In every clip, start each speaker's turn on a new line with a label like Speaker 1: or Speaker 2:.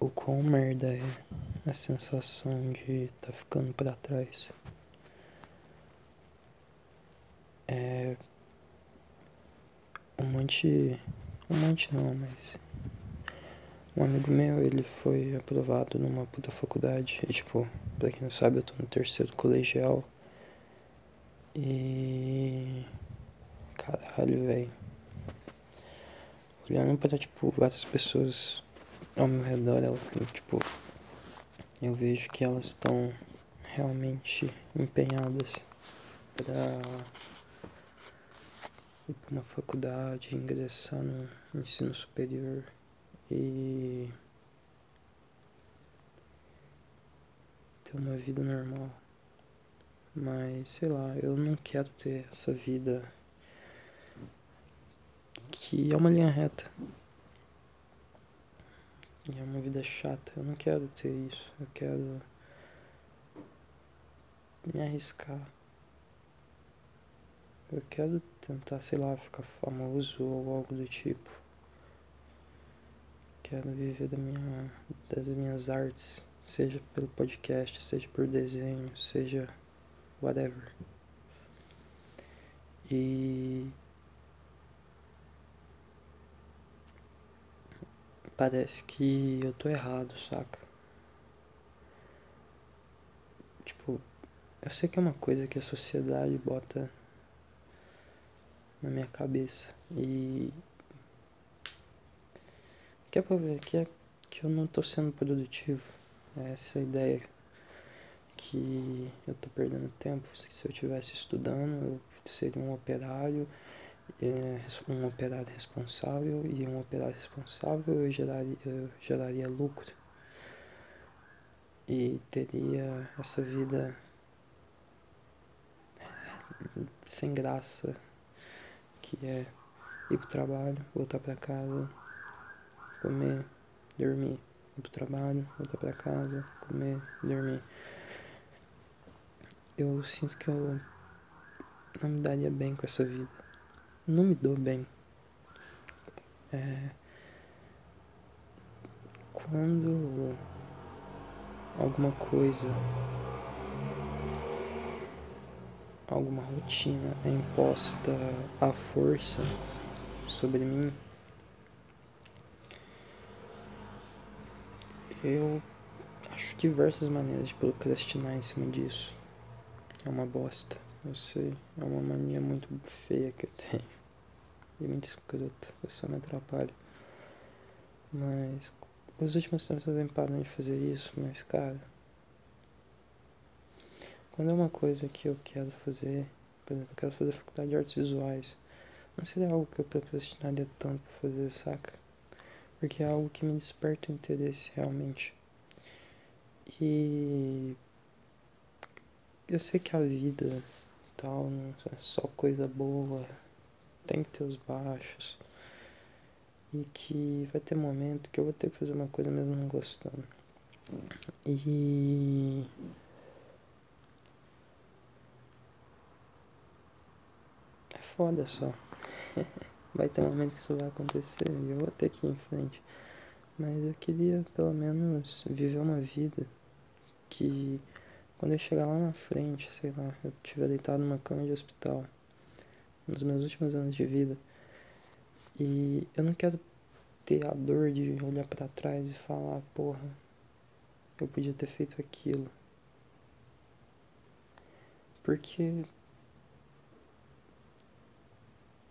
Speaker 1: o quão merda é a sensação de tá ficando para trás. É. Um monte. Um monte não, mas. Um amigo meu, ele foi aprovado numa puta faculdade. E, tipo, pra quem não sabe, eu tô no terceiro colegial. E. Caralho, velho. Olhando pra, tipo, várias pessoas ao meu redor, ela, tipo, eu vejo que elas estão realmente empenhadas para ir para uma faculdade, ingressar no ensino superior e ter uma vida normal. Mas sei lá, eu não quero ter essa vida que é uma linha reta. É uma vida chata. Eu não quero ter isso. Eu quero me arriscar. Eu quero tentar, sei lá, ficar famoso ou algo do tipo. Quero viver da minha, das minhas artes, seja pelo podcast, seja por desenho, seja whatever. E parece que eu tô errado, saca? Tipo, eu sei que é uma coisa que a sociedade bota na minha cabeça e que é pra ver que, é, que eu não tô sendo produtivo. É essa ideia que eu tô perdendo tempo. Se eu tivesse estudando, eu seria um operário é, um operário responsável e um operário responsável eu geraria, eu geraria lucro. E teria essa vida sem graça que é ir pro trabalho, voltar para casa, comer, dormir, ir pro trabalho, voltar para casa, comer, dormir. Eu sinto que eu não me daria bem com essa vida não me dou bem. É, quando alguma coisa, alguma rotina é imposta à força sobre mim, eu acho diversas maneiras de procrastinar em cima disso. É uma bosta, eu sei, é uma mania muito feia que eu tenho e muito escrota, eu só me atrapalho. Mas os últimos tempos eu venho parando de fazer isso, mas cara. Quando é uma coisa que eu quero fazer, por exemplo, eu quero fazer faculdade de artes visuais, não seria algo que eu procrastinaria tanto pra fazer, saca? Porque é algo que me desperta o interesse realmente. E eu sei que a vida tal não é só coisa boa, tem que ter os baixos. E que vai ter momento que eu vou ter que fazer uma coisa mesmo não gostando. E. É foda só. vai ter momento que isso vai acontecer e eu vou ter que ir em frente. Mas eu queria pelo menos viver uma vida que quando eu chegar lá na frente, sei lá, eu estiver deitado numa cama de hospital nos meus últimos anos de vida. E eu não quero ter a dor de olhar para trás e falar, porra, eu podia ter feito aquilo. Porque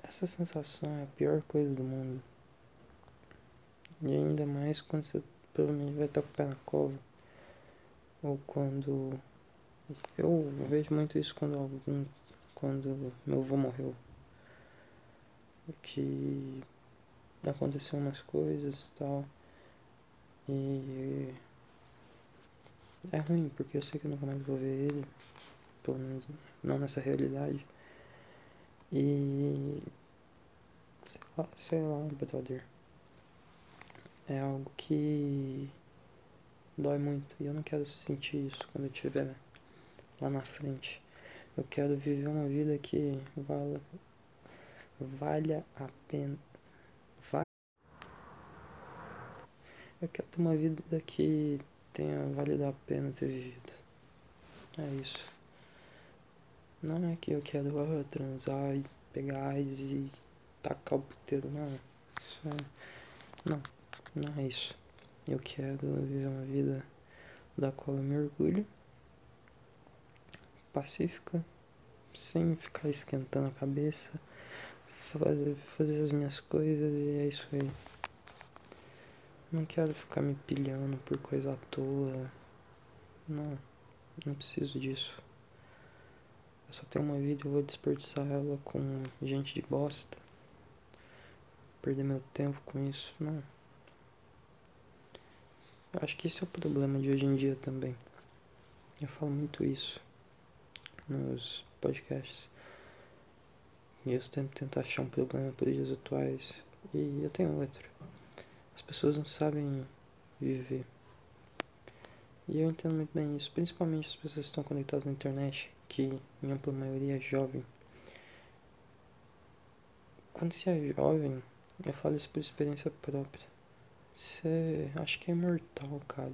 Speaker 1: essa sensação é a pior coisa do mundo. E ainda mais quando você provavelmente vai estar com o pé na cova. Ou quando. Eu vejo muito isso quando algum. Quando meu avô morreu que aconteceu umas coisas e tal. E é ruim, porque eu sei que eu nunca mais vou ver ele, pelo menos não nessa realidade. E sei lá, sei lá, brother. É algo que dói muito e eu não quero sentir isso quando eu estiver lá na frente. Eu quero viver uma vida que vala, valha a pena. Eu quero ter uma vida que tenha valido a pena ter vivido. É isso. Não é que eu quero transar e pegar AIDS e tacar o puteiro, não. Isso é. Não, não é isso. Eu quero viver uma vida da qual eu me orgulho, pacífica, sem ficar esquentando a cabeça, fazer, fazer as minhas coisas e é isso aí. Não quero ficar me pilhando por coisa à toa. Não, não preciso disso. Eu só tenho uma vida eu vou desperdiçar ela com gente de bosta. Perder meu tempo com isso, não. Eu acho que esse é o problema de hoje em dia também. Eu falo muito isso nos podcasts. E eu sempre tento achar um problema para os dias atuais. E eu tenho outro. As pessoas não sabem viver. E eu entendo muito bem isso, principalmente as pessoas que estão conectadas na internet, que em ampla maioria é jovem. Quando você é jovem, eu falo isso por experiência própria. Você acha que é imortal, cara.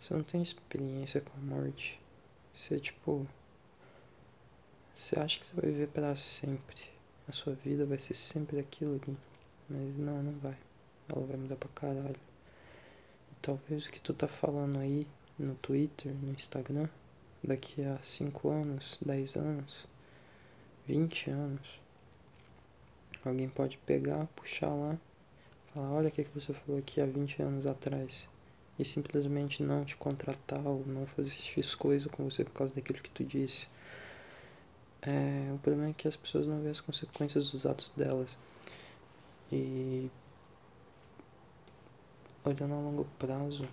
Speaker 1: Você não tem experiência com a morte. Você, tipo. Você acha que você vai viver para sempre. A sua vida vai ser sempre aquilo ali. Mas não, não vai. Ela vai mudar pra caralho. E talvez o que tu tá falando aí no Twitter, no Instagram, daqui a 5 anos, 10 anos, 20 anos, alguém pode pegar, puxar lá, falar, olha o que, você falou aqui há 20 anos atrás. E simplesmente não te contratar ou não fazer X coisa com você por causa daquilo que tu disse. É, o problema é que as pessoas não veem as consequências dos atos delas. E olhando a longo prazo,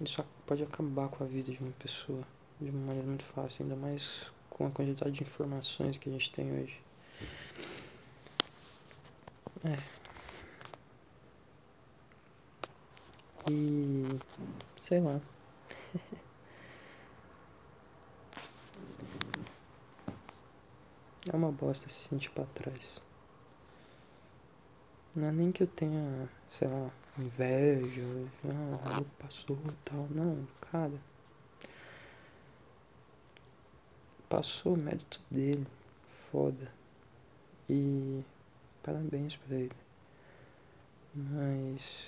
Speaker 1: isso pode acabar com a vida de uma pessoa de uma maneira muito fácil, ainda mais com a quantidade de informações que a gente tem hoje. É. E sei lá. É uma bosta se sentir pra trás. Não é nem que eu tenha, sei lá, inveja, ah, passou e tal. Não, cara. Passou o mérito dele. Foda. E parabéns pra ele. Mas.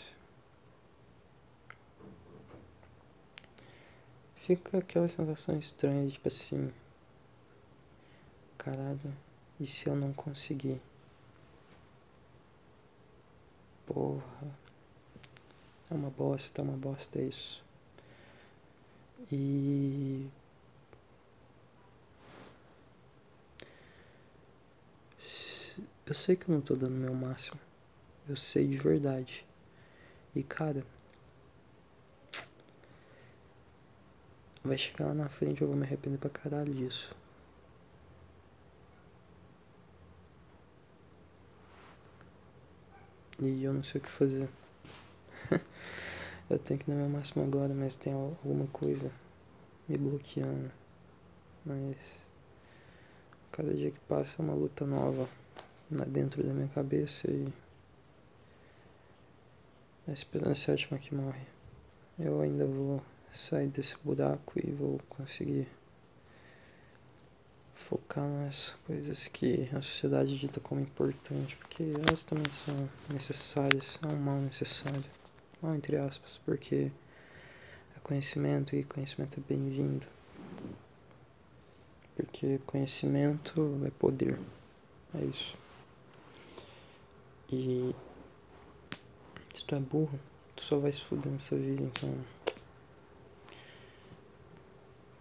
Speaker 1: Fica aquela sensação estranha, tipo assim. Caralho, e se eu não conseguir? Porra. É uma bosta, é uma bosta isso. E. Eu sei que eu não tô dando meu máximo. Eu sei de verdade. E cara. Vai chegar lá na frente eu vou me arrepender pra caralho disso. E eu não sei o que fazer. eu tenho que dar meu máximo agora, mas tem alguma coisa me bloqueando. Mas cada dia que passa é uma luta nova dentro da minha cabeça e a esperança é a última que morre. Eu ainda vou sair desse buraco e vou conseguir focar nas coisas que a sociedade dita como importante, porque elas também são necessárias, é um mal necessário, mal entre aspas, porque é conhecimento e conhecimento é bem-vindo. Porque conhecimento é poder, é isso. E se tu é burro, tu só vai se fuder nessa vida, então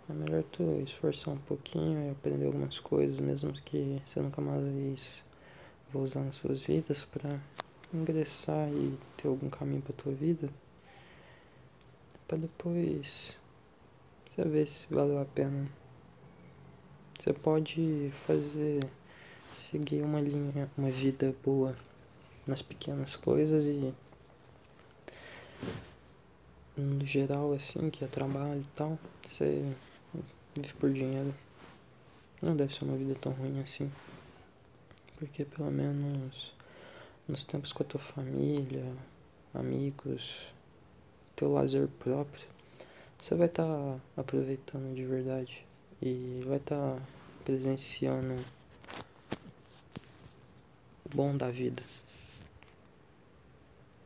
Speaker 1: é melhor tu esforçar um pouquinho e aprender algumas coisas, mesmo que você nunca mais vá usar nas suas vidas, para ingressar e ter algum caminho para tua vida, para depois você ver se valeu a pena. Você pode fazer, seguir uma linha, uma vida boa nas pequenas coisas e no geral assim, que é trabalho e tal, você vive por dinheiro. Não deve ser uma vida tão ruim assim. Porque pelo menos nos tempos com a tua família, amigos, teu lazer próprio, você vai estar tá aproveitando de verdade e vai estar tá presenciando o bom da vida.